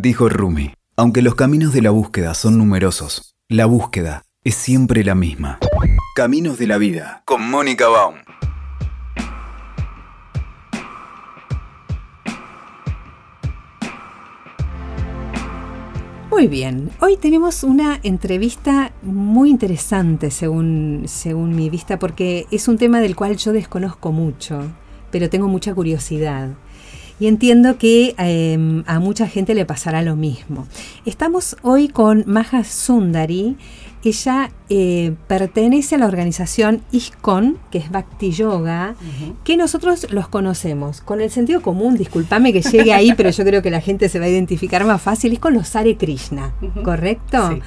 Dijo Rumi, aunque los caminos de la búsqueda son numerosos, la búsqueda es siempre la misma. Caminos de la vida, con Mónica Baum. Muy bien, hoy tenemos una entrevista muy interesante según, según mi vista porque es un tema del cual yo desconozco mucho, pero tengo mucha curiosidad. Y entiendo que em, a mucha gente le pasará lo mismo. Estamos hoy con Maja Sundari. Ella eh, pertenece a la organización ISKCON, que es Bhakti Yoga, que nosotros los conocemos. Con el sentido común, discúlpame que llegue ahí, pero yo creo que la gente se va a identificar más fácil, es con los Hare Krishna, ¿correcto? Sí.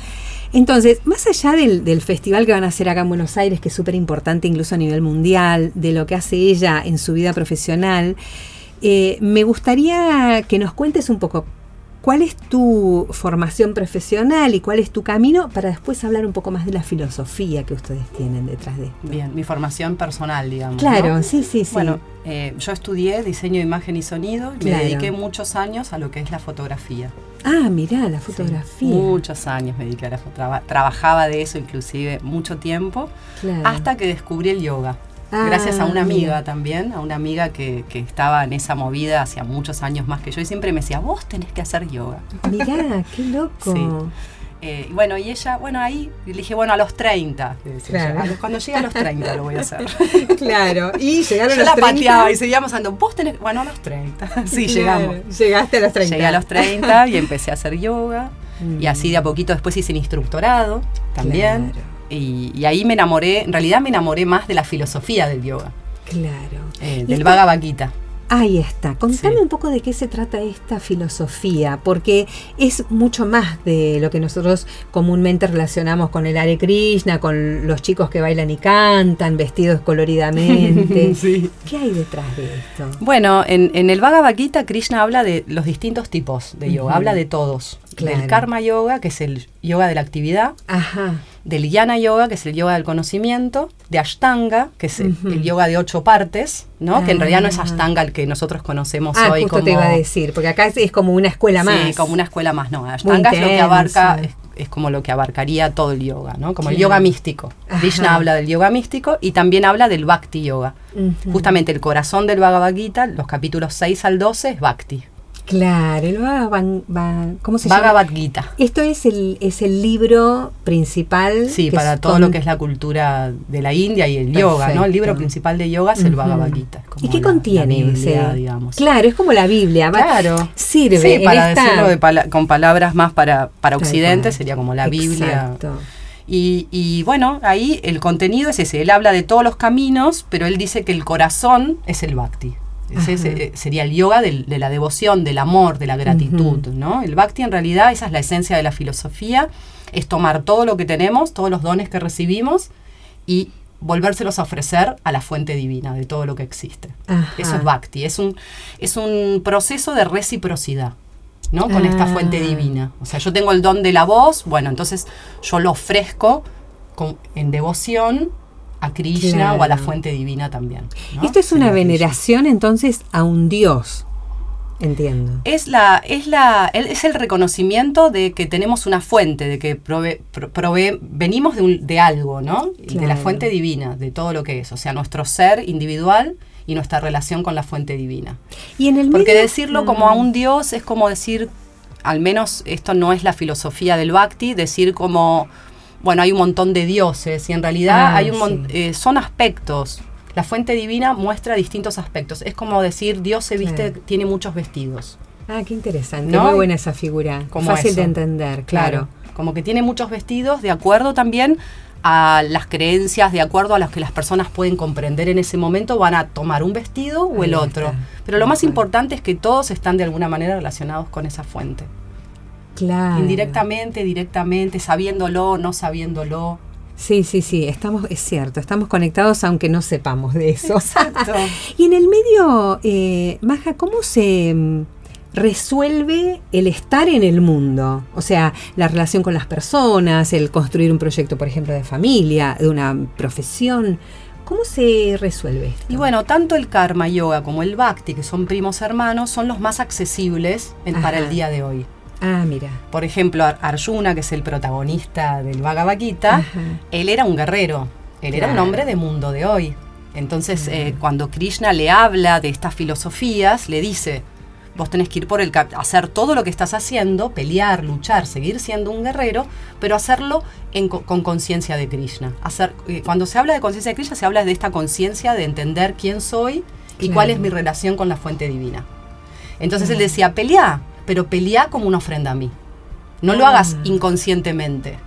Entonces, más allá del, del festival que van a hacer acá en Buenos Aires, que es súper importante incluso a nivel mundial, de lo que hace ella en su vida profesional, eh, me gustaría que nos cuentes un poco cuál es tu formación profesional y cuál es tu camino para después hablar un poco más de la filosofía que ustedes tienen detrás de esto. Bien, mi formación personal, digamos. Claro, ¿no? sí, sí, sí. Bueno, eh, yo estudié diseño de imagen y sonido y Claro. me dediqué muchos años a lo que es la fotografía. ah, mirá, la fotografía. Sí, muchos años me dediqué a la fotografía. Trabajaba de eso inclusive mucho tiempo Claro. hasta que descubrí el yoga. Ah, Gracias a una amiga mira. también, a una amiga que, que estaba en esa movida hacía muchos años más que yo y siempre me decía, vos tenés que hacer yoga. Mirá, qué loco. Sí. Eh, bueno, y ella, bueno, ahí le dije, bueno, a los 30. le decía Claro. yo, "A los- Cuando llegue a los 30 lo voy a hacer. Claro, y llegaron Yo a la los 30. pateaba y seguíamos andando, vos tenés, bueno, a los 30. Sí, Claro, llegamos. Llegaste a los 30. Llegué a los 30 y empecé a hacer yoga. Mm. Y así de a poquito después hice el instructorado también. Claro. Y, y ahí me enamoré, en realidad me enamoré más de la filosofía del yoga, Claro. eh, del Bhagavad Gita. Ahí está. Contame Sí. un poco de qué se trata esta filosofía, porque es mucho más de lo que nosotros comúnmente relacionamos con el Hare Krishna, con los chicos que bailan y cantan, vestidos coloridamente. Sí. ¿Qué hay detrás de esto? Bueno, en, en el Bhagavad Gita Krishna habla de los distintos tipos de yoga, habla de todos. Claro. Del karma yoga, que es el yoga de la actividad, Ajá. Del Jnana Yoga, que es el yoga del conocimiento, de Ashtanga, que es el, yoga de ocho partes, ¿no? Que en realidad no es Ah. Ashtanga el que nosotros conocemos Ah, hoy justo como te iba a decir, porque acá es, es como una escuela más. Sí, como una escuela más, no. Ashtanga es lo que abarca es, es como lo que abarcaría todo el yoga, ¿no? Como el yoga místico. Ajá. Krishna habla del yoga místico y también habla del Bhakti yoga. Justamente el corazón del Bhagavad Gita, los capítulos 6 al 12 es Bhakti. Claro, el va- ¿cómo se Bhagavad llama? Gita. Esto es el, es el libro principal. Sí, para todo con- lo que es la cultura de la India y el yoga, ¿no? El libro principal de yoga es el. Bhagavad Gita. ¿Y qué la- la contiene Biblia, ese? digamos. Claro, es como la Biblia. Claro. Sirve. Sí, en para esta- decirlo de pala- con palabras más para, para Occidente, sería como la Biblia. Exacto. Y, y bueno, ahí el contenido es ese. Él habla de todos los caminos, pero él dice que el corazón es el bhakti. Ese, eh, sería el yoga del- de la devoción, del amor, de la gratitud. ¿no? El bhakti en realidad, esa es la esencia de la filosofía, es tomar todo lo que tenemos, todos los dones que recibimos y volvérselos a ofrecer a la fuente divina de todo lo que existe. Ajá. Eso es bhakti, es un, es un proceso de reciprocidad. ¿no? Con esta Ah. fuente divina. O sea, yo tengo el don de la voz, bueno, entonces yo lo ofrezco con- en devoción a Krishna o a la fuente divina también. ¿no? Esto es una veneración entonces a un dios. Entiendo. Es, la, es, la, el- es el reconocimiento de que tenemos una fuente, de que prove- pro- provee- venimos de, un- de algo, ¿no? De la fuente divina, de todo lo que es. O sea, nuestro ser individual y nuestra relación con la fuente divina. Y en el Porque decirlo como a Mm. un dios es como decir, al menos esto no es la filosofía del bhakti, decir como, bueno, hay un montón de dioses y en realidad Ah, hay un sí. eh, son aspectos. La fuente divina muestra distintos aspectos. Es como decir, Dios se viste, Claro. tiene muchos vestidos. Ah, qué interesante. ¿No? Muy buena esa figura. Como Fácil eso. de entender, claro. Como que tiene muchos vestidos de acuerdo también a las creencias, de acuerdo a las que las personas pueden comprender en ese momento, van a tomar un vestido o Ahí el está. otro. Pero lo más importante es que todos están de alguna manera relacionados con esa fuente. Claro. Indirectamente, directamente, sabiéndolo, no sabiéndolo. Sí, sí, sí, estamos, es cierto, estamos conectados aunque no sepamos de eso. Exacto. y en el medio, eh, Maja, ¿cómo se mm, resuelve el estar en el mundo? O sea, la relación con las personas, el construir un proyecto, por ejemplo, de familia, de una profesión. ¿Cómo se resuelve esto? Y bueno, tanto el karma yoga como el bhakti, que son primos hermanos, son los más accesibles en- para el día de hoy. Ah, mira. Por ejemplo, Ar- Arjuna, que es el protagonista del Bhagavad Gita, Ajá. él era un guerrero, él era un hombre de mundo de hoy. Entonces, eh, cuando Krishna le habla de estas filosofías, le dice, vos tenés que ir por el hacer todo lo que estás haciendo, pelear, luchar, seguir siendo un guerrero, pero hacerlo en con conciencia de Krishna. Hacer, eh, cuando se habla de conciencia de Krishna, se habla de esta conciencia de entender quién soy y Claro. cuál es mi relación con la fuente divina. Entonces él decía, pelea, pero pelea como una ofrenda a mí. No lo hagas inconscientemente.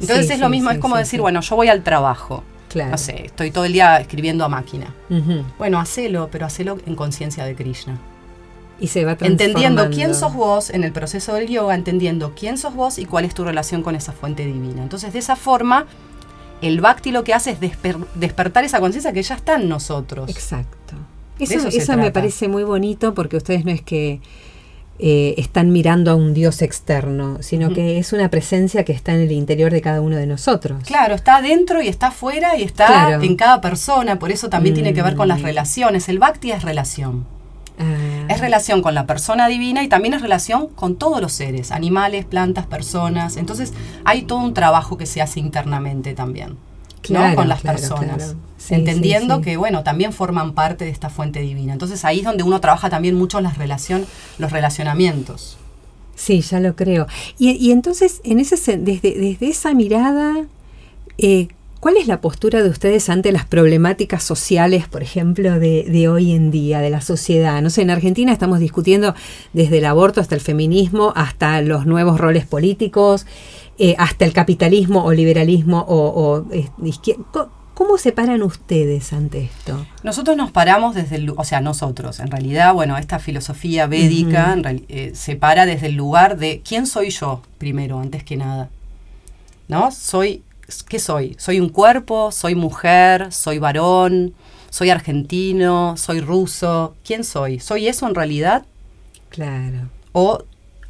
Entonces Sí, es lo mismo, sí, es como sí, decir, bueno, yo voy al trabajo. Claro. No sé, estoy todo el día escribiendo a máquina. Bueno, hacelo, pero hacelo en conciencia de Krishna. Y se va Entendiendo quién sos vos en el proceso del yoga, entendiendo quién sos vos y cuál es tu relación con esa fuente divina. Entonces, de esa forma, el bhakti lo que hace es desper- despertar esa conciencia que ya está en nosotros. Exacto. Eso, eso eso me parece muy bonito porque ustedes no es que eh, están mirando a un Dios externo, sino que es una presencia que está en el interior de cada uno de nosotros. Claro, está adentro y está afuera y está Claro. en cada persona, por eso también tiene que ver con las Mm. relaciones. El bhakti es relación. Ah, Es relación con la persona divina y también es relación con todos los seres, animales, plantas, personas. Entonces hay todo un trabajo que se hace internamente también, Claro, ¿no? Con las claro, personas. claro. Sí, entendiendo sí, sí. que, bueno, también forman parte de esta fuente divina. Entonces ahí es donde uno trabaja también mucho las relación, los relacionamientos. Sí, ya lo creo. Y, y entonces, en ese, desde, desde esa mirada, eh, ¿cuál es la postura de ustedes ante las problemáticas sociales, por ejemplo, de, de hoy en día, de la sociedad? No sé, en Argentina estamos discutiendo desde el aborto hasta el feminismo, hasta los nuevos roles políticos, eh, hasta el capitalismo o liberalismo o, o, eh, de izquier- Co- ¿Cómo se paran ustedes ante esto? Nosotros nos paramos desde el, o sea, nosotros, en realidad, bueno, esta filosofía védica eh, se para desde el lugar de quién soy yo, primero, antes que nada. ¿No? Soy, ¿qué soy? Soy un cuerpo, soy mujer, soy varón, soy argentino, soy ruso. ¿Quién soy? ¿Soy eso en realidad? Claro. o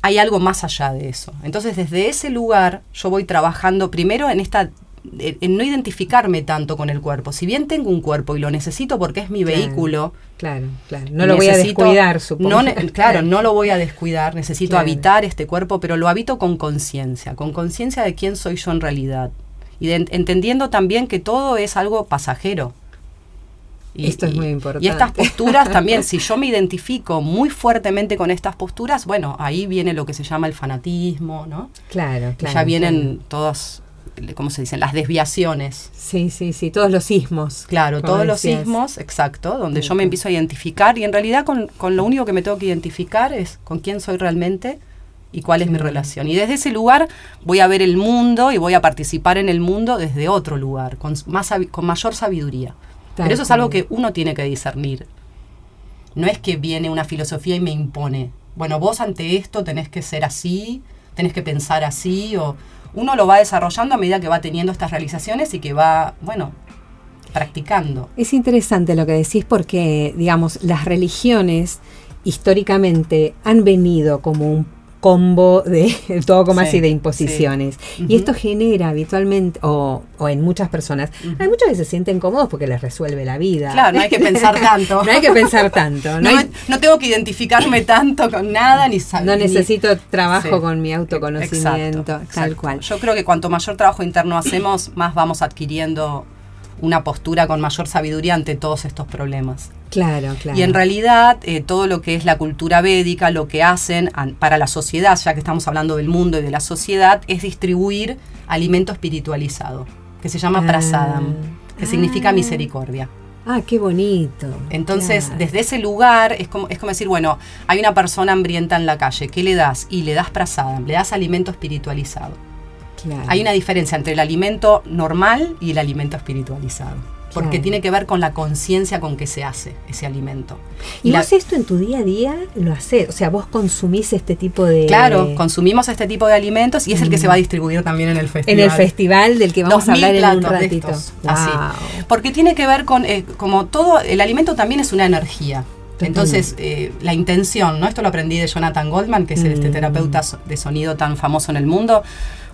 hay algo más allá de eso. Entonces, desde ese lugar, yo voy trabajando primero en esta en no identificarme tanto con el cuerpo. Si bien tengo un cuerpo y lo necesito porque es mi Claro. vehículo, Claro, claro. No lo voy a descuidar, supongo. no claro, no lo voy a descuidar. Necesito Claro. habitar este cuerpo, pero lo habito con conciencia, con conciencia de quién soy yo en realidad. Y de- entendiendo también que todo es algo pasajero. Esto es muy Y importante. estas posturas también, si yo me identifico muy fuertemente con estas posturas, bueno, ahí viene lo que se llama el fanatismo, ¿no? Claro, Y claro. ya vienen claro. todas, ¿cómo se dicen? Las desviaciones. Sí, sí, sí, todos los sismos. Claro, todos los sismos, exacto, donde yo me empiezo a identificar y en realidad con, con lo único que me tengo que identificar es con quién soy realmente y cuál es mi relación. Y desde ese lugar voy a ver el mundo y voy a participar en el mundo desde otro lugar, con, más, con mayor sabiduría. Tal Pero eso es algo que uno tiene que discernir. No es que viene una filosofía y me impone. Bueno, vos ante esto tenés que ser así, tenés que pensar así, o uno lo va desarrollando a medida que va teniendo estas realizaciones y que va, bueno, practicando. Es interesante lo que decís porque, digamos, las religiones históricamente han venido como un combo de dogmas Sí, y de imposiciones. sí. Y esto genera habitualmente, o, o en muchas personas, hay muchos que se sienten cómodos porque les resuelve la vida. Claro, no hay que pensar tanto. no hay que pensar tanto. No, No, hay- no tengo que identificarme tanto con nada ni no saber. necesito trabajo Sí. con mi autoconocimiento, Exacto, tal cual. Yo creo que cuanto mayor trabajo interno hacemos, más vamos adquiriendo una postura con mayor sabiduría ante todos estos problemas. Claro, claro. Y en realidad, eh, todo lo que es la cultura védica, lo que hacen para la sociedad, ya que estamos hablando del mundo y de la sociedad, es distribuir alimento espiritualizado, que se llama Ah. prasadam, que significa misericordia. Ah, qué bonito. Entonces, Claro. desde ese lugar es como, es como decir, bueno, hay una persona hambrienta en la calle, ¿qué le das? Y le das prasadam, le das alimento espiritualizado. Claro. Hay una diferencia entre el alimento normal y el alimento espiritualizado. Porque tiene que ver con la conciencia con que se hace ese alimento. ¿Y la- vos esto en tu día a día lo haces? O sea, vos consumís este tipo de... Claro, consumimos este tipo de alimentos y es el que se va a distribuir también en el En festival. el festival del que vamos a 2000 hablar en un ratito. estos, así. Wow. Porque tiene que ver con, eh, como todo, el alimento también es una energía. Entonces, eh, la intención, ¿no? Esto lo aprendí de Jonathan Goldman, que es este Mm. terapeuta so- de sonido tan famoso en el mundo.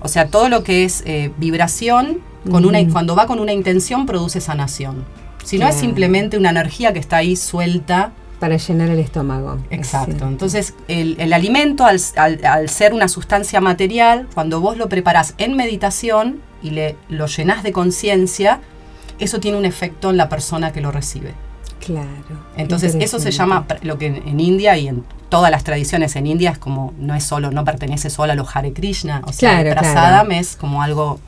O sea, todo lo que es eh, vibración, con una, Mm. cuando va con una intención, produce sanación. Si no es simplemente una energía que está ahí suelta, Para llenar el estómago. Exacto. Entonces, el, alimento, al, ser una sustancia material, cuando vos lo preparás en meditación y le, lo llenás de conciencia, eso tiene un efecto en la persona que lo recibe. Claro. Entonces, eso se llama, lo que en, India y en todas las tradiciones en India es como, no es solo, no pertenece solo a los Hare Krishna. O sea, el prasadam es como algo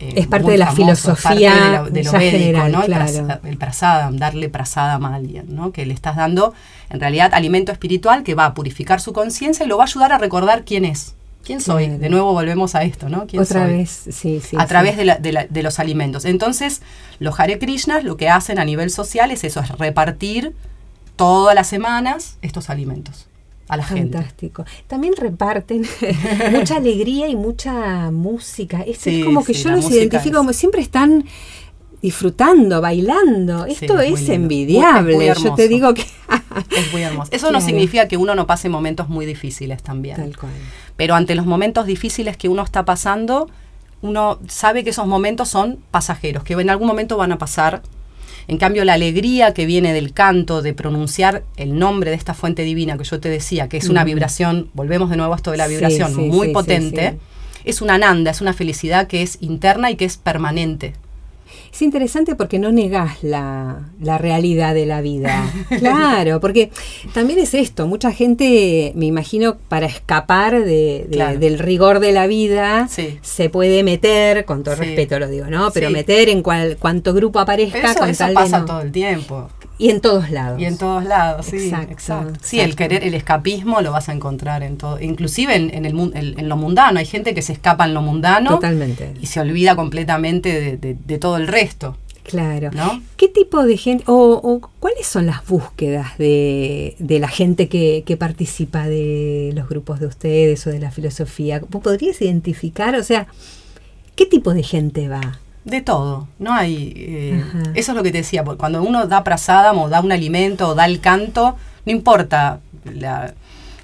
eh, es parte de la filosofía de, lo médico, ¿no? El, prasadam, darle prasadam a alguien, ¿no? Que le estás dando, en realidad, alimento espiritual que va a purificar su conciencia y lo va a ayudar a recordar quién es. ¿Quién soy? De nuevo volvemos a esto, ¿no? ¿Quién Otra vez, sí, sí. A través de, los alimentos. Entonces, los Hare Krishnas lo que hacen a nivel social es eso, es repartir todas las semanas estos alimentos a la Fantástico. También reparten mucha alegría y mucha música. es como que yo los identifico como siempre están disfrutando, bailando. Esto es, envidiable. yo te digo que es muy hermoso. Eso no significa que uno no pase momentos muy difíciles también. Tal cual. Pero ante los momentos difíciles que uno está pasando, uno sabe que esos momentos son pasajeros, que en algún momento van a pasar en cambio, la alegría que viene del canto, de pronunciar el nombre de esta fuente divina que yo te decía, que es una vibración, volvemos de nuevo a esto de la vibración, muy potente, es una nanda, es una felicidad que es interna y que es permanente. Es interesante porque no negás la, realidad de la vida. claro, porque también es esto, mucha gente, me imagino, para escapar de, del rigor de la vida, se puede meter, con todo respeto lo digo, ¿no? Pero meter en cual, cuanto grupo aparezca. con eso pasa todo el tiempo. Y en todos lados. Y en todos lados, sí. Exacto. Sí, el querer, el escapismo lo vas a encontrar en todo. Inclusive en, el, en lo mundano. Hay gente que se escapa en lo mundano. Totalmente. Y se olvida completamente de, todo el resto. Claro. ¿no? ¿Qué tipo de gente, o, cuáles son las búsquedas de, la gente que, que, participa de los grupos de ustedes o de la filosofía? ¿Podrías identificar, o sea, qué tipo de gente va? De todo, no hay... Eh, eso es lo que te decía, porque cuando uno da prasadam o da un alimento o da el canto, no importa la,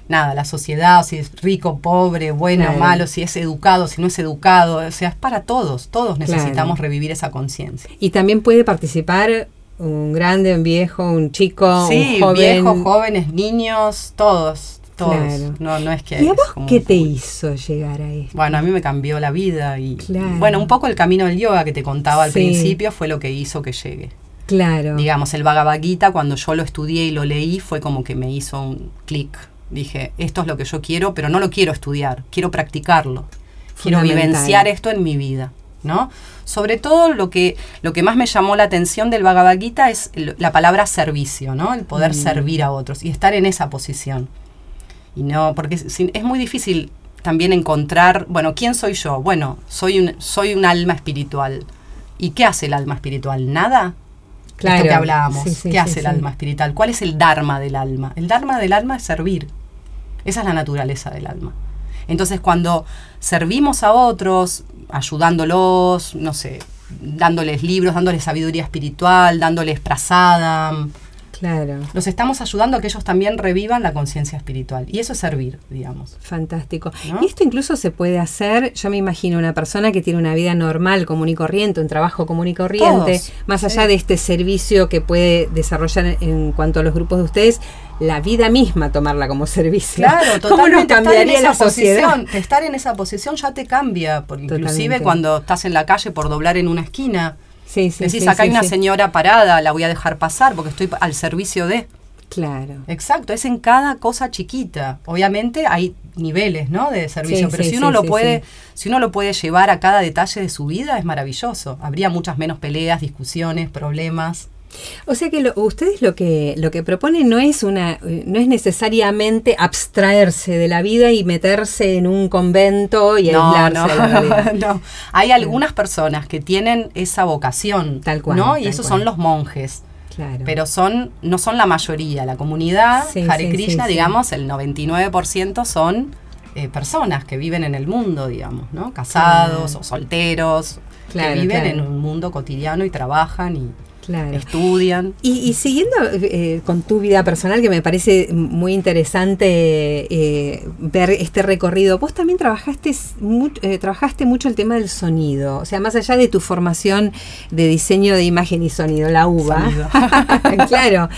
nada, la sociedad, si es rico, pobre, bueno, o malo, si es educado, si no es educado, o sea, es para todos, todos necesitamos revivir esa conciencia. Y también puede participar un grande, un viejo, un chico, un joven. viejos, jóvenes, niños, todos todos. No, no es que ¿Y a vos qué te hizo llegar a esto? Bueno, a mí me cambió la vida y, bueno, un poco el camino del yoga que te contaba al principio fue lo que hizo que llegue. Claro. Digamos, el Bhagavad Gita, cuando yo lo estudié y lo leí, fue como que me hizo un clic. Dije, esto es lo que yo quiero, pero no lo quiero estudiar, quiero practicarlo. Quiero vivenciar esto en mi vida, ¿no? Sobre todo lo que, lo que más me llamó la atención del Bhagavad Gita es la palabra servicio, ¿no? El poder mm. servir a otros y estar en esa posición. Y no, porque es, muy difícil también encontrar, bueno, ¿quién soy yo? Bueno, soy un, soy un alma espiritual. ¿Y qué hace el alma espiritual? ¿Nada? Claro. Esto que hablábamos. ¿Qué hace el alma espiritual? ¿Cuál es el dharma del alma? El dharma del alma es servir. Esa es la naturaleza del alma. Entonces, cuando servimos a otros, ayudándolos, no sé, dándoles libros, dándoles sabiduría espiritual, dándoles prasadam, Claro. Los estamos ayudando a que ellos también revivan la conciencia espiritual. Y eso es servir, digamos. Fantástico. Y esto incluso se puede hacer, yo me imagino una persona que tiene una vida normal, común y corriente, un trabajo común y corriente, más allá de este servicio que puede desarrollar en cuanto a los grupos de ustedes, la vida misma tomarla como servicio. Claro, totalmente. ¿Cómo cambiaría la sociedad? Posición, estar en esa posición ya te cambia, porque inclusive cuando estás en la calle por doblar en una esquina, Sí, sí, Decís, acá hay una señora parada, la voy a dejar pasar porque estoy al servicio de. Claro. Exacto, es en cada cosa chiquita. Obviamente hay niveles, ¿no? De servicio, pero si uno lo puede, si uno lo puede llevar a cada detalle de su vida, es maravilloso. Habría muchas menos peleas, discusiones, problemas. O sea que ustedes lo que lo que proponen no es una no es necesariamente abstraerse de la vida y meterse en un convento y aislarse de la vida. no, hay algunas personas que tienen esa vocación, tal cual, ¿no? Y esos son los monjes. Claro. Pero son no son la mayoría, la comunidad Hare Krishna, digamos, el 99% son eh, personas que viven en el mundo, digamos, ¿no? Casados o solteros, que viven en un mundo cotidiano y trabajan y estudian. Y, siguiendo eh, con tu vida personal, que me parece muy interesante eh, ver este recorrido, vos también trabajaste, eh, trabajaste mucho el tema del sonido, o sea, más allá de tu formación de diseño de imagen y sonido, la UBA. claro.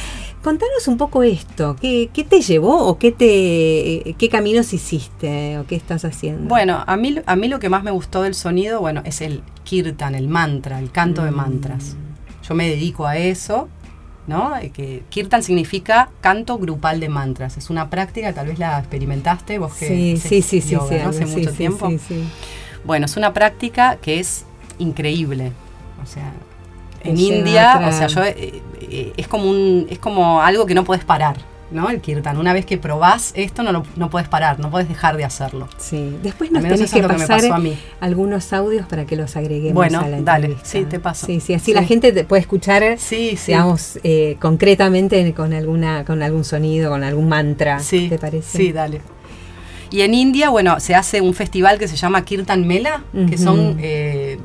contanos un poco esto. ¿Qué, qué te llevó o qué, te, qué caminos hiciste o qué estás haciendo? Bueno, a mí, a mí lo que más me gustó del sonido, bueno, es el kirtan, el mantra, el canto de mantras. Yo me dedico a eso, ¿no? Eh, Que kirtan significa canto grupal de mantras. Es una práctica, tal vez la experimentaste vos que sí, sí, sí, sí, yoga, sí, ¿no? hace sí, mucho sí, tiempo. Bueno, es una práctica que es increíble. O sea, en India, o sea, yo eh, eh, es como un es como algo que no puedes parar, ¿no? El kirtan. Una vez que probás esto no lo, no puedes parar, no puedes dejar de hacerlo. Sí. Después nos tenés que que pasar pasó a mí. algunos audios para que los agreguemos Bueno, a la dale. entrevista. Sí, te paso. Sí, sí, así Sí. la gente te puede escuchar, Sí, sí. digamos, eh, concretamente con alguna, con algún sonido, con algún mantra. Sí, ¿Te parece? Sí, dale. Y en India, bueno, se hace un festival que se llama Kirtan Mela, que son eh,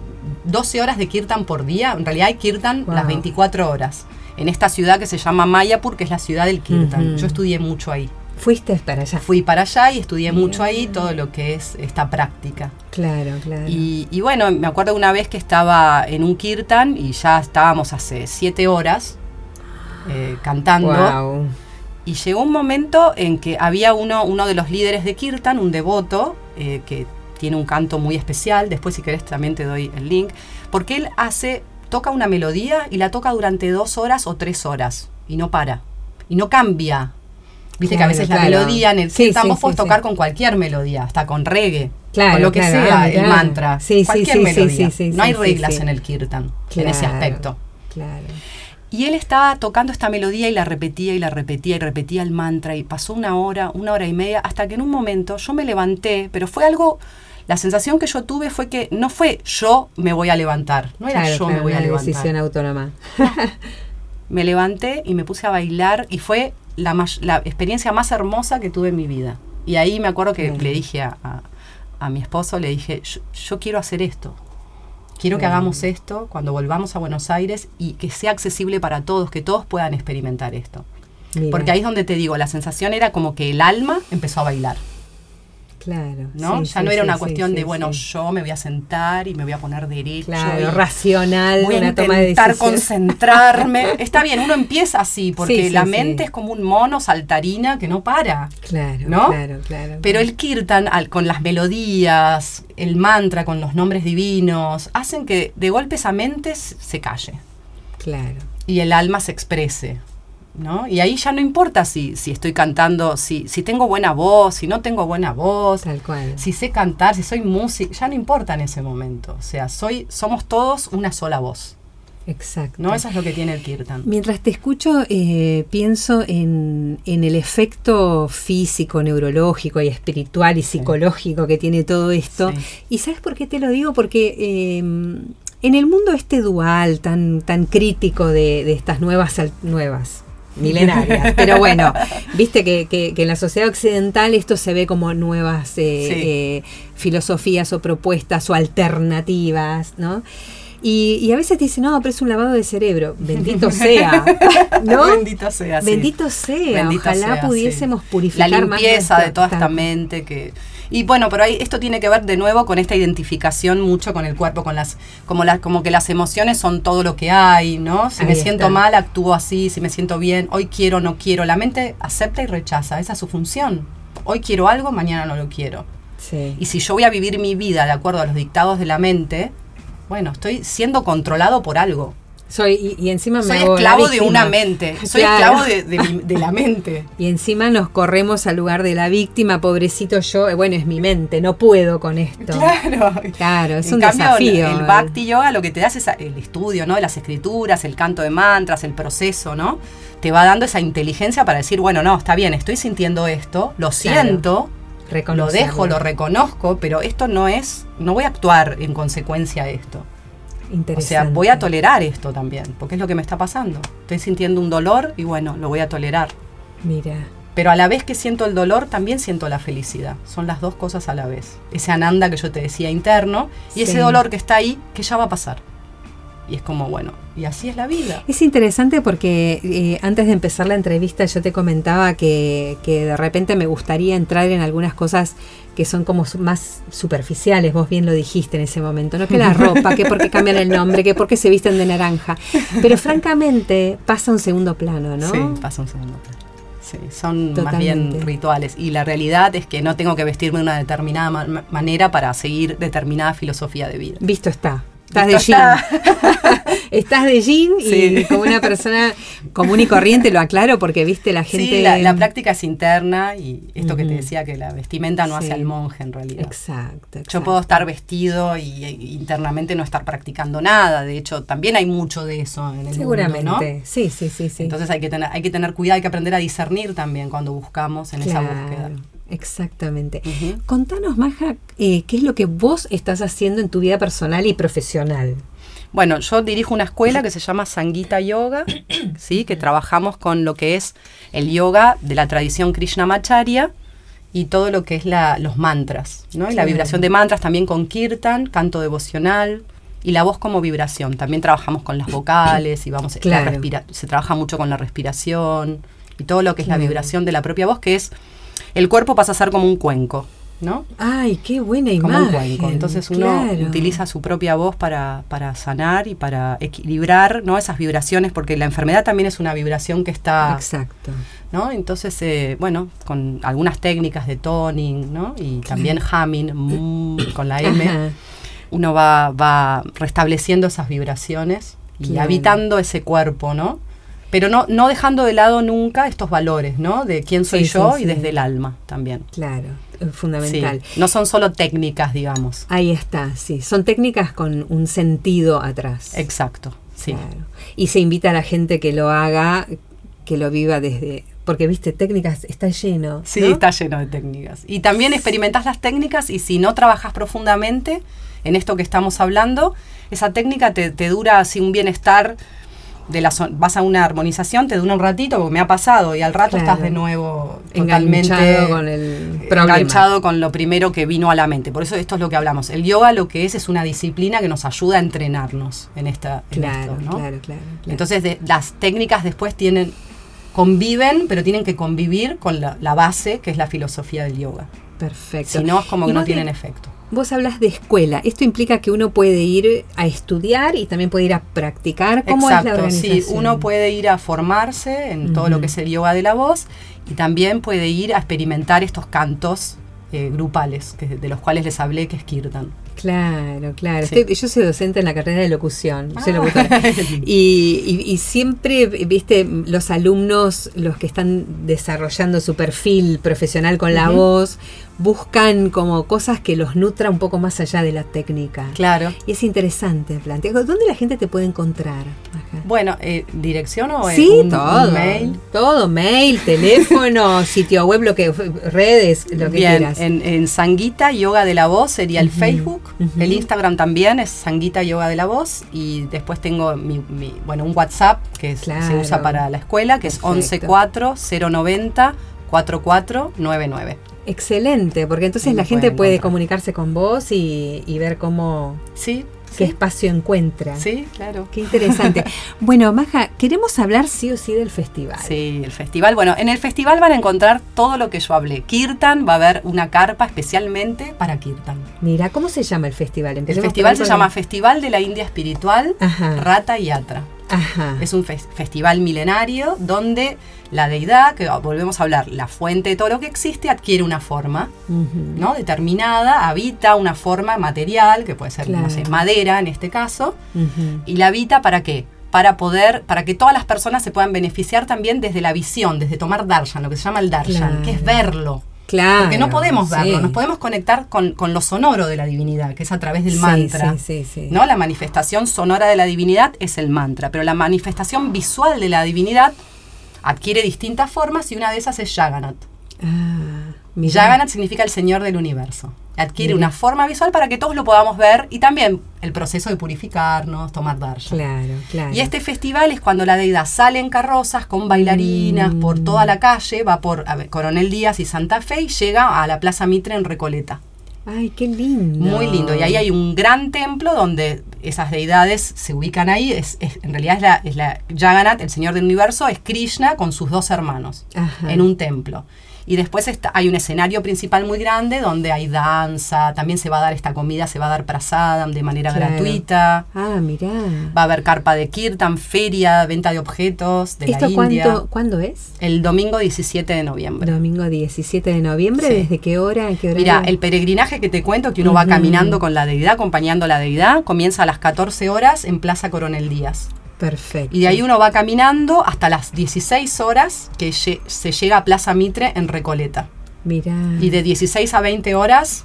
12 horas de Kirtan por día. En realidad hay Kirtan Wow. las 24 horas. En esta ciudad que se llama Mayapur, que es la ciudad del Kirtan. Yo estudié mucho ahí. Fuiste para allá. Fui para allá y estudié Bien. mucho ahí todo lo que es esta práctica. Claro, claro. Y, y bueno, me acuerdo una vez que estaba en un kirtan y ya estábamos hace siete horas eh, cantando. Wow. Y llegó un momento en que había uno, uno de los líderes de Kirtan, un devoto, eh, que tiene un canto muy especial, después si querés también te doy el link, porque él hace, toca una melodía y la toca durante dos horas o tres horas, y no para, y no cambia. Viste que a Claro, veces la melodía en el Sí, sí, tocar con cualquier melodía, hasta con reggae, Claro, con lo que sea, el mantra, cualquier melodía. no hay reglas en el Kirtan, en ese aspecto. Claro. Y él estaba tocando esta melodía y la repetía y la repetía y repetía el mantra y pasó una hora, una hora y media, hasta que en un momento yo me levanté, pero fue algo, la sensación que yo tuve fue que no fue yo me voy a levantar, no era Claro, yo claro, me voy a levantar. decisión autónoma. Me levanté y me puse a bailar y fue la, la experiencia más hermosa que tuve en mi vida. Y ahí me acuerdo que le dije a, a- a mi esposo, le dije, yo, yo quiero hacer esto. Quiero que hagamos esto cuando volvamos a Buenos Aires y que sea accesible para todos, que todos puedan experimentar esto. Mira, Porque ahí es donde te digo, la sensación era como que el alma empezó a bailar, claro. ¿no? sí, ya sí, no era una sí, cuestión de, bueno, yo me voy a sentar y me voy a poner derecho. Claro, y racional, voy a una toma de intentar concentrarme. Está bien, uno empieza así, porque la mente es como un mono saltarina que no para. Claro, ¿no? claro, claro. Pero el kirtan, al- con las melodías, el mantra, con los nombres divinos, hacen que de golpe esa mente se calle Claro. y el alma se exprese. ¿No? Y ahí ya no importa si, si estoy cantando, si, si tengo buena voz, si no tengo buena voz, Tal cual. si sé cantar, si soy músico, ya no importa en ese momento. O sea, soy, somos todos una sola voz. Exacto. ¿no? Eso es lo que tiene el kirtan. Mientras te escucho, eh, pienso en, en el efecto físico, neurológico y espiritual y psicológico que tiene todo esto. Sí. ¿Y sabes por qué te lo digo? Porque eh, en el mundo este dual, tan, tan crítico de, de estas nuevas, nuevas, milenarias, pero bueno, viste que, que- que en la sociedad occidental esto se ve como nuevas eh, Sí. eh, filosofías o propuestas o alternativas, ¿no? Y, y a veces te dicen, no, pero es un lavado de cerebro. Bendito sea, ¿no? Bendito sea. sí. Bendito sea. Bendito Ojalá sea, pudiésemos sí. purificar la más limpieza nuestro- de toda esta mente que y bueno pero ahí esto tiene que ver de nuevo con esta identificación mucho con el cuerpo con las como las como que las emociones son todo lo que hay no si me siento mal actúo así si me siento bien hoy quiero no quiero. La mente acepta y rechaza esa es su función. Hoy quiero algo mañana no lo quiero. Sí. y si yo voy a vivir mi vida de acuerdo a los dictados de la mente bueno estoy siendo controlado por algo Soy, y, y encima me soy esclavo de una mente soy Claro. esclavo de, de mi- de la mente Y encima nos corremos al lugar de la víctima, pobrecito yo. eh, Bueno, es mi mente, no puedo con esto. Claro. Claro, es en un cambio, desafío. El, el Bhakti Yoga lo que te da es el estudio, ¿no? De las escrituras, el canto de mantras, el proceso, ¿no? Te va dando esa inteligencia para decir, bueno, no, está bien, estoy sintiendo esto, lo siento, lo dejo, lo reconozco, pero esto no es, no voy a actuar en consecuencia de esto. O sea, voy a tolerar esto también, porque es lo que me está pasando. Estoy sintiendo un dolor y bueno, lo voy a tolerar. Mira, Pero a la vez que siento el dolor, también siento la felicidad. Son las dos cosas a la vez. Ese ananda que yo te decía interno y Sí. ese dolor que está ahí, que ya va a pasar. Y es como, bueno, y así es la vida. Es interesante porque eh, antes de empezar la entrevista yo te comentaba que, que, de repente me gustaría entrar en algunas cosas que son como más superficiales, vos bien lo dijiste en ese momento, no que la ropa, que porque cambian el nombre, que porque se visten de naranja, pero francamente pasa un segundo plano, ¿no? Sí, pasa un segundo plano. Sí, son más bien rituales. Y la realidad es que no tengo que vestirme de una determinada manera para seguir determinada filosofía de vida. Visto está. Estás de jean. Estás de jean y como una persona común y corriente, lo aclaro porque viste la gente. Sí, la, práctica es interna y esto que te decía que la vestimenta no hace al monje en realidad. Exacto, Yo puedo estar vestido y, internamente no estar practicando nada. De hecho, también hay mucho de eso en el Seguramente. mundo, ¿no? Sí, sí, sí, sí. Entonces hay que tener, hay que tener cuidado, hay que aprender a discernir también cuando buscamos en esa búsqueda. Exactamente. Contanos, Maja, eh, qué es lo que vos estás haciendo en tu vida personal y profesional. Bueno, yo dirijo una escuela que se llama Sangita Yoga, ¿sí? que trabajamos con lo que es el yoga de la tradición Krishnamacharya y todo lo que es la, los mantras, ¿no? Y la vibración de mantras también con kirtan, canto devocional y la voz como vibración. También trabajamos con las vocales y vamos claro. se trabaja mucho con la respiración y todo lo que es la vibración de la propia voz, que es el cuerpo pasa a ser como un cuenco. ¿no? Ay, qué buena imagen. Como un cuenco. Entonces uno utiliza su propia voz para, para sanar y para equilibrar ¿no? esas vibraciones, porque la enfermedad también es una vibración que está... Exacto. ¿no? Entonces, eh, bueno, con algunas técnicas de toning, ¿no? Y también humming, mm, con la M, uno va, va restableciendo esas vibraciones y habitando ese cuerpo, ¿no? Pero no, no dejando de lado nunca estos valores, ¿no? De quién soy yo y desde el alma también. Claro, fundamental. no son solo técnicas, digamos. Ahí está, sí. Son técnicas con un sentido atrás. Exacto, sí. Y se invita a la gente que lo haga, que lo viva desde... Porque, viste, técnicas está lleno. Sí, está lleno de técnicas. Y también experimentas las técnicas y si no trabajas profundamente en esto que estamos hablando, esa técnica te, te dura así un bienestar de la vas a una armonización, te dura un ratito, porque me ha pasado, y al rato estás de nuevo enganchado con el enganchado con lo primero que vino a la mente. Por eso esto es lo que hablamos. El yoga lo que es es una disciplina que nos ayuda a entrenarnos en esta claro, claro, claro, Entonces las técnicas después tienen conviven, pero tienen que convivir con la, la, base que es la filosofía del yoga. Perfecto. Si no es como que no tienen efecto. Vos hablas de escuela. Esto implica que uno puede ir a estudiar y también puede ir a practicar. ¿Cómo es la organización? Sí, uno puede ir a formarse en todo lo que es el yoga de la voz y también puede ir a experimentar estos cantos eh, grupales, que, de los cuales les hablé, que es Kirtan. Claro, claro. yo soy docente en la carrera de locución, ah. y, y, siempre, viste, los alumnos, los que están desarrollando su perfil profesional con la voz, buscan como cosas que los nutra un poco más allá de la técnica. Claro. Y es interesante plantear. ¿Dónde la gente te puede encontrar? Bueno, eh, ¿dirección o sí, todo, mail? Todo, mail, teléfono, sitio web, lo que redes, lo que Bien, quieras. En, en Sanguita Yoga de la Voz sería el Facebook, el Instagram también es Sanguita Yoga de la Voz y después tengo mi, bueno, un WhatsApp que se usa para la escuela, que es 114 090 4499. Excelente, porque entonces la gente puede comunicarse con vos y, ver cómo... Sí, qué espacio encuentra. Sí, claro. Qué interesante. bueno, Maja, queremos hablar sí o sí del festival. Sí, el festival. Bueno, en el festival van a encontrar todo lo que yo hablé. Kirtan, va a haber una carpa especialmente para Kirtan. Mira, ¿cómo se llama el festival? el festival se llama Festival de la India Espiritual Rata Es un festival milenario donde la deidad, que volvemos a hablar, la fuente de todo lo que existe, adquiere una forma ¿no? determinada, habita una forma material, que puede ser, no sé, madera en este caso, y la habita para qué? Para poder, para que todas las personas se puedan beneficiar también desde la visión, desde tomar darshan, lo que se llama el darshan, que es verlo. Claro, Porque no podemos verlo, nos podemos conectar con, lo sonoro de la divinidad, que es a través del mantra. ¿no? La manifestación sonora de la divinidad es el mantra, pero la manifestación visual de la divinidad adquiere distintas formas y una de esas es Jagannath. Ah, Jagannath significa el Señor del universo. Adquiere una forma visual para que todos lo podamos ver y también el proceso de purificarnos, tomar darshan. Claro, claro. Y este festival es cuando la deidad sale en carrozas con bailarinas por toda la calle, va por Coronel Díaz y Santa Fe y llega a la Plaza Mitre en Recoleta. Ay, qué lindo. Muy lindo. Y ahí hay un gran templo donde esas deidades se ubican ahí. Es, es- en realidad es la, es la Jagannath, el señor del universo, es Krishna con sus dos hermanos Ajá. en un templo. Y después está, hay un escenario principal muy grande donde hay danza, también se va a dar esta comida, se va a dar prasadam de manera Claro. gratuita. Ah, mirá. Va a haber carpa de kirtan, feria, venta de objetos de ¿Esto la India. cuándo, cuándo es? El domingo 17 de noviembre. Domingo 17 de noviembre. Sí. ¿Desde qué hora? ¿A qué hora? Mira, el peregrinaje que te cuento, que uno va caminando con la deidad, acompañando a la deidad, comienza a las 14 horas en Plaza Coronel Díaz. Perfecto. Y de ahí uno va caminando hasta las 16 horas que se llega a Plaza Mitre en Recoleta. Mirá. Y de 16 a 20 horas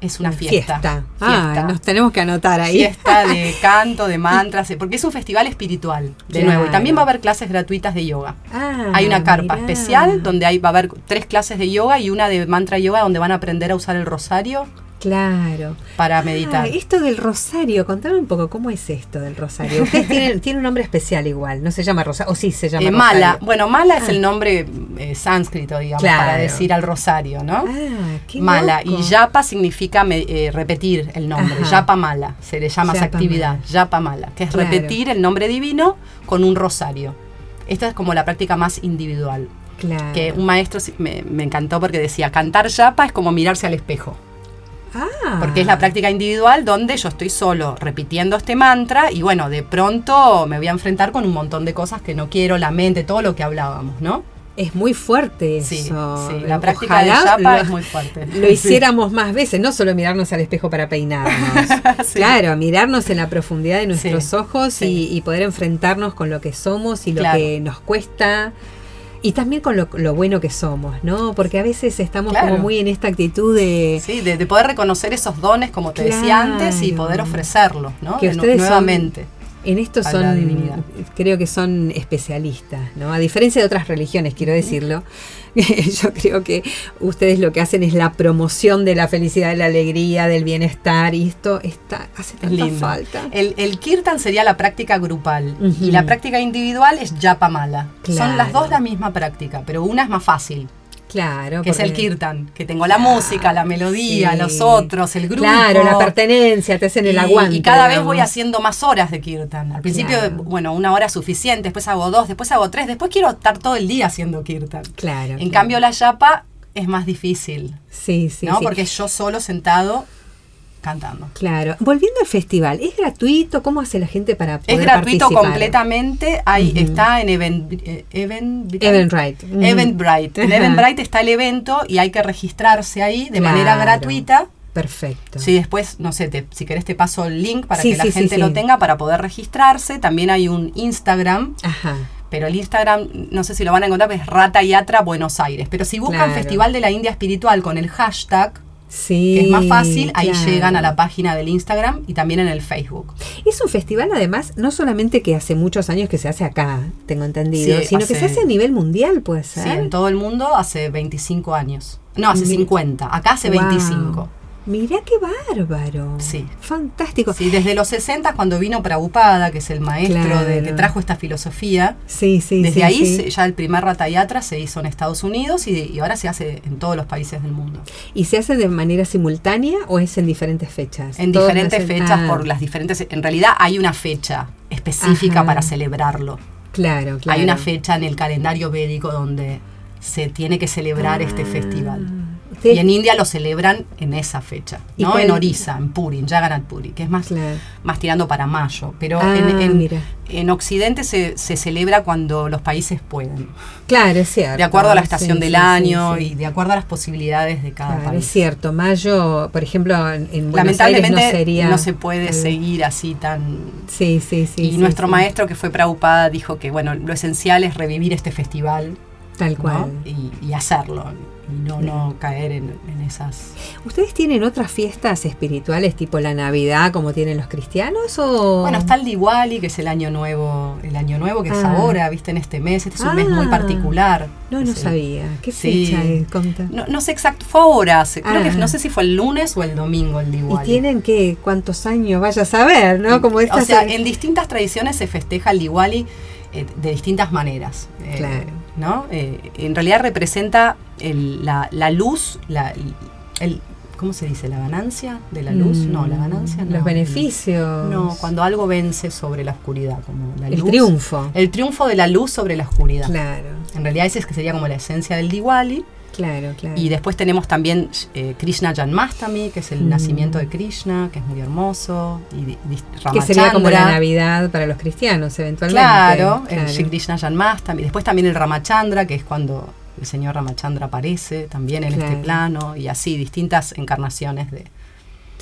es una fiesta. Fiesta. Ah, Fiesta. nos tenemos que anotar ahí. Fiesta de canto, de mantras, porque es un festival espiritual, de Claro. nuevo. Y también va a haber clases gratuitas de yoga. Ah, Hay una carpa mirá. especial donde hay, va a haber tres clases de yoga y una de mantra yoga donde van a aprender a usar el rosario Claro. para meditar. Ah, esto del rosario, contame un poco, ¿cómo es esto del rosario? Ustedes tienen, tienen un nombre especial igual, no se llama rosario, o sí se llama Eh, rosario. mala. Bueno, mala es Ah. el nombre eh, sánscrito, digamos, Claro. para decir al rosario, ¿no? Ah, qué mala. loco. Y yapa significa me- eh, repetir el nombre. Ajá. Yapa mala. Se le llama esa actividad. mala. Yapa mala. Que es Claro. repetir el nombre divino con un rosario. Esta es como la práctica más individual. Claro. Que un maestro me, me encantó porque decía, cantar yapa es como mirarse al espejo. Ah. Porque es la práctica individual donde yo estoy solo repitiendo este mantra y bueno, de pronto me voy a enfrentar con un montón de cosas que no quiero, la mente, todo lo que hablábamos, ¿no? Es muy fuerte eso. Sí, sí, la práctica Ojalá de yapa lo- es muy fuerte. Lo hiciéramos más veces, no solo mirarnos al espejo para peinarnos. Claro, mirarnos en la profundidad de nuestros ojos. Y, y poder enfrentarnos con lo que somos y lo Claro. que nos cuesta. Y también con lo, lo bueno que somos, ¿no? Porque a veces estamos Claro. como muy en esta actitud de... Sí, de, de poder reconocer esos dones, como te decía antes, y poder ofrecerlos, ¿no? Que De ustedes son- nuevamente. En esto la son, divinidad. creo que son especialistas, ¿no? A diferencia de otras religiones, quiero decirlo. Yo creo que ustedes lo que hacen es la promoción de la felicidad, de la alegría, del bienestar, y esto está, hace tanta lindo. falta. El, el kirtan sería la práctica grupal y la práctica individual es japa mala. Son Claro. las dos la misma práctica, pero una es más fácil, Claro. que es el kirtan, que tengo la música, la melodía, Sí. los otros, el grupo. Claro, la pertenencia, te hacen el aguante. y cada vez voy haciendo más horas de kirtan. Al principio, Claro. bueno, una hora suficiente, después hago dos, después hago tres, después quiero estar todo el día haciendo kirtan. Claro. En claro. cambio, la yapa es más difícil, Sí, sí, ¿no? sí. Porque yo solo sentado cantando. Claro. Volviendo al festival, ¿es gratuito? ¿Cómo hace la gente para poder Es gratuito participar? completamente. Está en eh, Event- Eventbrite. Eventbrite. En. Eventbrite está el evento y hay que registrarse ahí de Claro. manera gratuita. Perfecto. Sí, después, no sé, te- si querés te paso el link para Sí, que la sí, gente sí. lo tenga para poder registrarse. También hay un Instagram, Ajá. pero el Instagram, no sé si lo van a encontrar, es Rata Yatra Buenos Aires. Pero si buscan Claro. Festival de la India Espiritual con el hashtag, Sí. que es más fácil, ahí llegan a la página del Instagram y también en el Facebook. Es un festival, además, no solamente que hace muchos años que se hace acá, tengo entendido, Sí, sino que se hace a nivel mundial, puede Sí, ser. en todo el mundo hace 25 años. No, hace Mira. 50. Acá hace Wow. 25. Mirá qué bárbaro. Sí. Fantástico. Sí, desde los 60 cuando vino Prabhupada, que es el maestro de, que trajo esta filosofía, Sí, sí, desde sí, ahí sí. ya el primer Ratayatra se hizo en Estados Unidos y, y ahora se hace en todos los países del mundo. ¿Y se hace de manera simultánea o es en diferentes fechas? En Todos diferentes fechas Ah, por las diferentes... En realidad hay una fecha específica Ajá. para celebrarlo. Claro, claro. Hay una fecha en el calendario védico donde se tiene que celebrar este Ah. festival. Ustedes- Y en India lo celebran en esa fecha, ¿Y ¿no? En Orissa, en Puri, en Jagannath Puri, que es más, Claro. más tirando para mayo. Pero Ah, en, en- en Occidente se, se celebra cuando los países pueden, Claro, es cierto. de acuerdo a la estación Sí, del sí, sí, año sí. y de acuerdo a las posibilidades de cada Claro, país. es cierto. Mayo, por ejemplo, en, en Buenos Aires Lamentablemente no sería... se puede el- seguir así tan... Sí, sí, sí. y sí, nuestro sí. maestro que fue Prabhupada dijo que bueno, lo esencial es revivir este festival Tal ¿no? cual. y, y hacerlo y no, no caer en, en esas... ¿Ustedes tienen otras fiestas espirituales tipo la Navidad como tienen los cristianos o...? Bueno, está el Diwali, que es el año nuevo, el año nuevo que es Ah. ahora, viste, en este mes. Este es un mes muy Ah. particular. No, no Es el- sabía. ¿Qué Sí. fecha es? Conta. No, no sé exacto, fue ahora, creo Ah. que no sé si fue el lunes o el domingo el ¿Y Diwali. tienen qué? ¿Cuántos años? Vaya a saber, ¿no? Como o sea, en distintas tradiciones se festeja el Diwali eh, de distintas maneras. eh, Claro. ¿No? Eh, en realidad representa el- la, la luz, la, el- ¿cómo se dice? ¿La ganancia de la luz? no, la ganancia no. Mm, Los beneficios. No, cuando algo vence sobre la oscuridad, como la El luz. triunfo. El triunfo de la luz sobre la oscuridad. Claro, En realidad ese es que sería como la esencia del Diwali. Claro, claro. Y después tenemos también eh, Krishna Janmastami, que es el Mm. nacimiento de Krishna, que es muy hermoso. Y di- que sería como la. Navidad para los cristianos, eventualmente. Claro, el. Shri Krishna Janmastami. Después también el Ramachandra, que es cuando el señor Ramachandra aparece también en este plano. Y así, distintas encarnaciones de...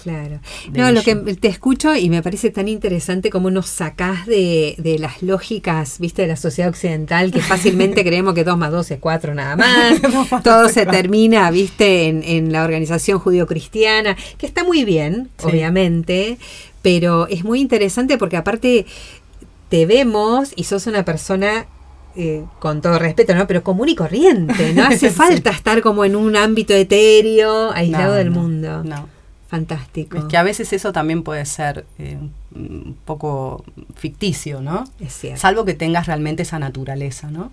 Claro. No, lo que te escucho y me parece tan interesante cómo nos sacás de, de las lógicas, viste, de la sociedad occidental, que fácilmente creemos que 2 más 2 es 4 nada más. Todo se termina, viste, en, en la organización judío-cristiana, que está muy bien, Sí. obviamente, pero es muy interesante porque aparte te vemos y sos una persona eh, con todo respeto, ¿no? Pero común y corriente, no hace Sí. falta estar como en un ámbito etéreo, aislado No, del no, mundo. No. Fantástico. Es que a veces eso también puede ser eh, un poco ficticio, ¿no? Es cierto. Salvo que tengas realmente esa naturaleza, ¿no?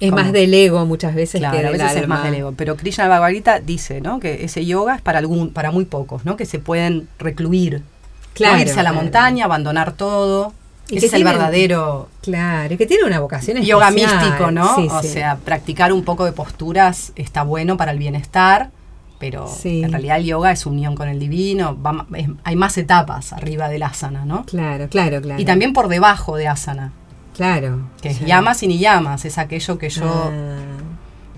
Es como- más del ego muchas veces Claro, que a veces es más del ego. Pero Krishna Bhagavad Gita dice, ¿no? Que ese yoga es para algún, para muy pocos, ¿no? Que se pueden recluir. ¿no? Claro, Irse a la claro. montaña, abandonar todo. Y Ese que es el verdadero Claro, y que tiene una vocación yoga especial. místico, ¿no? Sí, o sí. sea, practicar un poco de posturas está bueno para el bienestar, pero Sí. en realidad el yoga es unión con el divino. va ma- es- hay más etapas arriba del asana, ¿no? Claro, claro, claro. Y también por debajo de asana, Claro. que es claro. llamas y ni llamas, es aquello que yo Ah,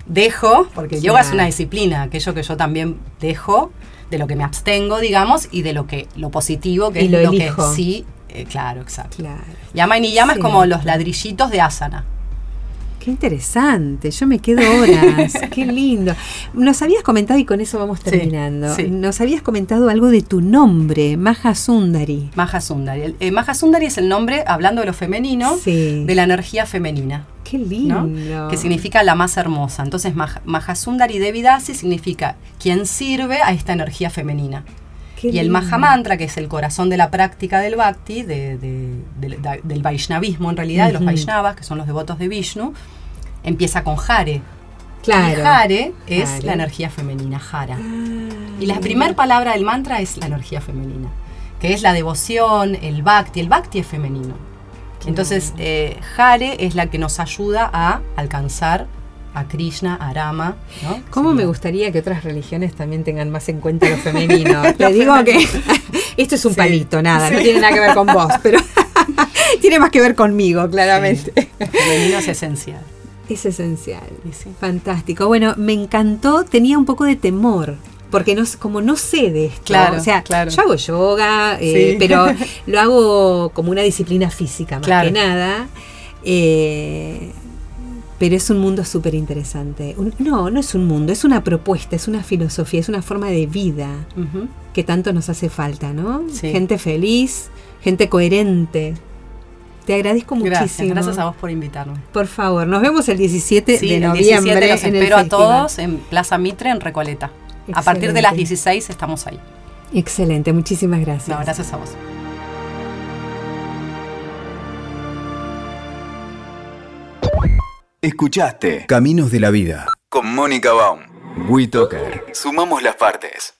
dejo, porque el yoga es una disciplina, aquello que yo también dejo, de lo que me abstengo, digamos, y de lo que lo positivo, que Y es lo que sí, eh, claro, exacto. claro. Llama y ni llama Sí. es como los ladrillitos de asana. Qué interesante, yo me quedo horas, qué lindo. Nos habías comentado, y con eso vamos terminando, sí. nos habías comentado algo de tu nombre, Maha Sundari. Mahasundari. El, eh, Mahasundari es el nombre, hablando de lo femenino, Sí. de la energía femenina, Qué lindo. ¿no? que significa la más hermosa. Entonces, Maha- Mahasundari Devidasi significa quien sirve a esta energía femenina. Qué y el lindo. Mahamantra, que es el corazón de la práctica del Bhakti, de- de- del- Vaishnavismo en realidad, de los. Vaishnavas, que son los devotos de Vishnu, empieza con Hare. Claro. Y Hare es Hare. la energía femenina, Hara. Ah, Y la primera palabra del mantra es la energía femenina, que es la devoción, el bhakti. El bhakti es femenino. Entonces, eh, Hare es la que nos ayuda a alcanzar a Krishna, a Rama. ¿no? ¿Cómo Sería- me gustaría que otras religiones también tengan más en cuenta lo femenino? Te digo que esto es un Sí. palito, nada, no Sí. tiene nada que ver con vos, pero tiene más que ver conmigo, claramente. El femenino es esencial. Es esencial. Sí. Fantástico. Bueno, me encantó, tenía un poco de temor. Porque no, como no sé de esto, Claro, o sea, claro. yo hago yoga, eh, Sí. pero lo hago como una disciplina física más Claro. que nada. eh, pero es un mundo súper interesante. No, no es un mundo, es una propuesta, es una filosofía, es una forma de vida que tanto nos hace falta, ¿no? Sí. Gente feliz, gente coherente. Te agradezco Gracias, muchísimo. gracias a vos por invitarme. Por favor, nos vemos el 17 Sí, de el noviembre. 17 los en el espero a todos en Plaza Mitre, en Recoleta. A partir de las Excelente. 16 estamos ahí. Excelente, muchísimas gracias. No, gracias a vos. Escuchaste Caminos de la Vida con Mónica Baum. WeToker. Sumamos las partes.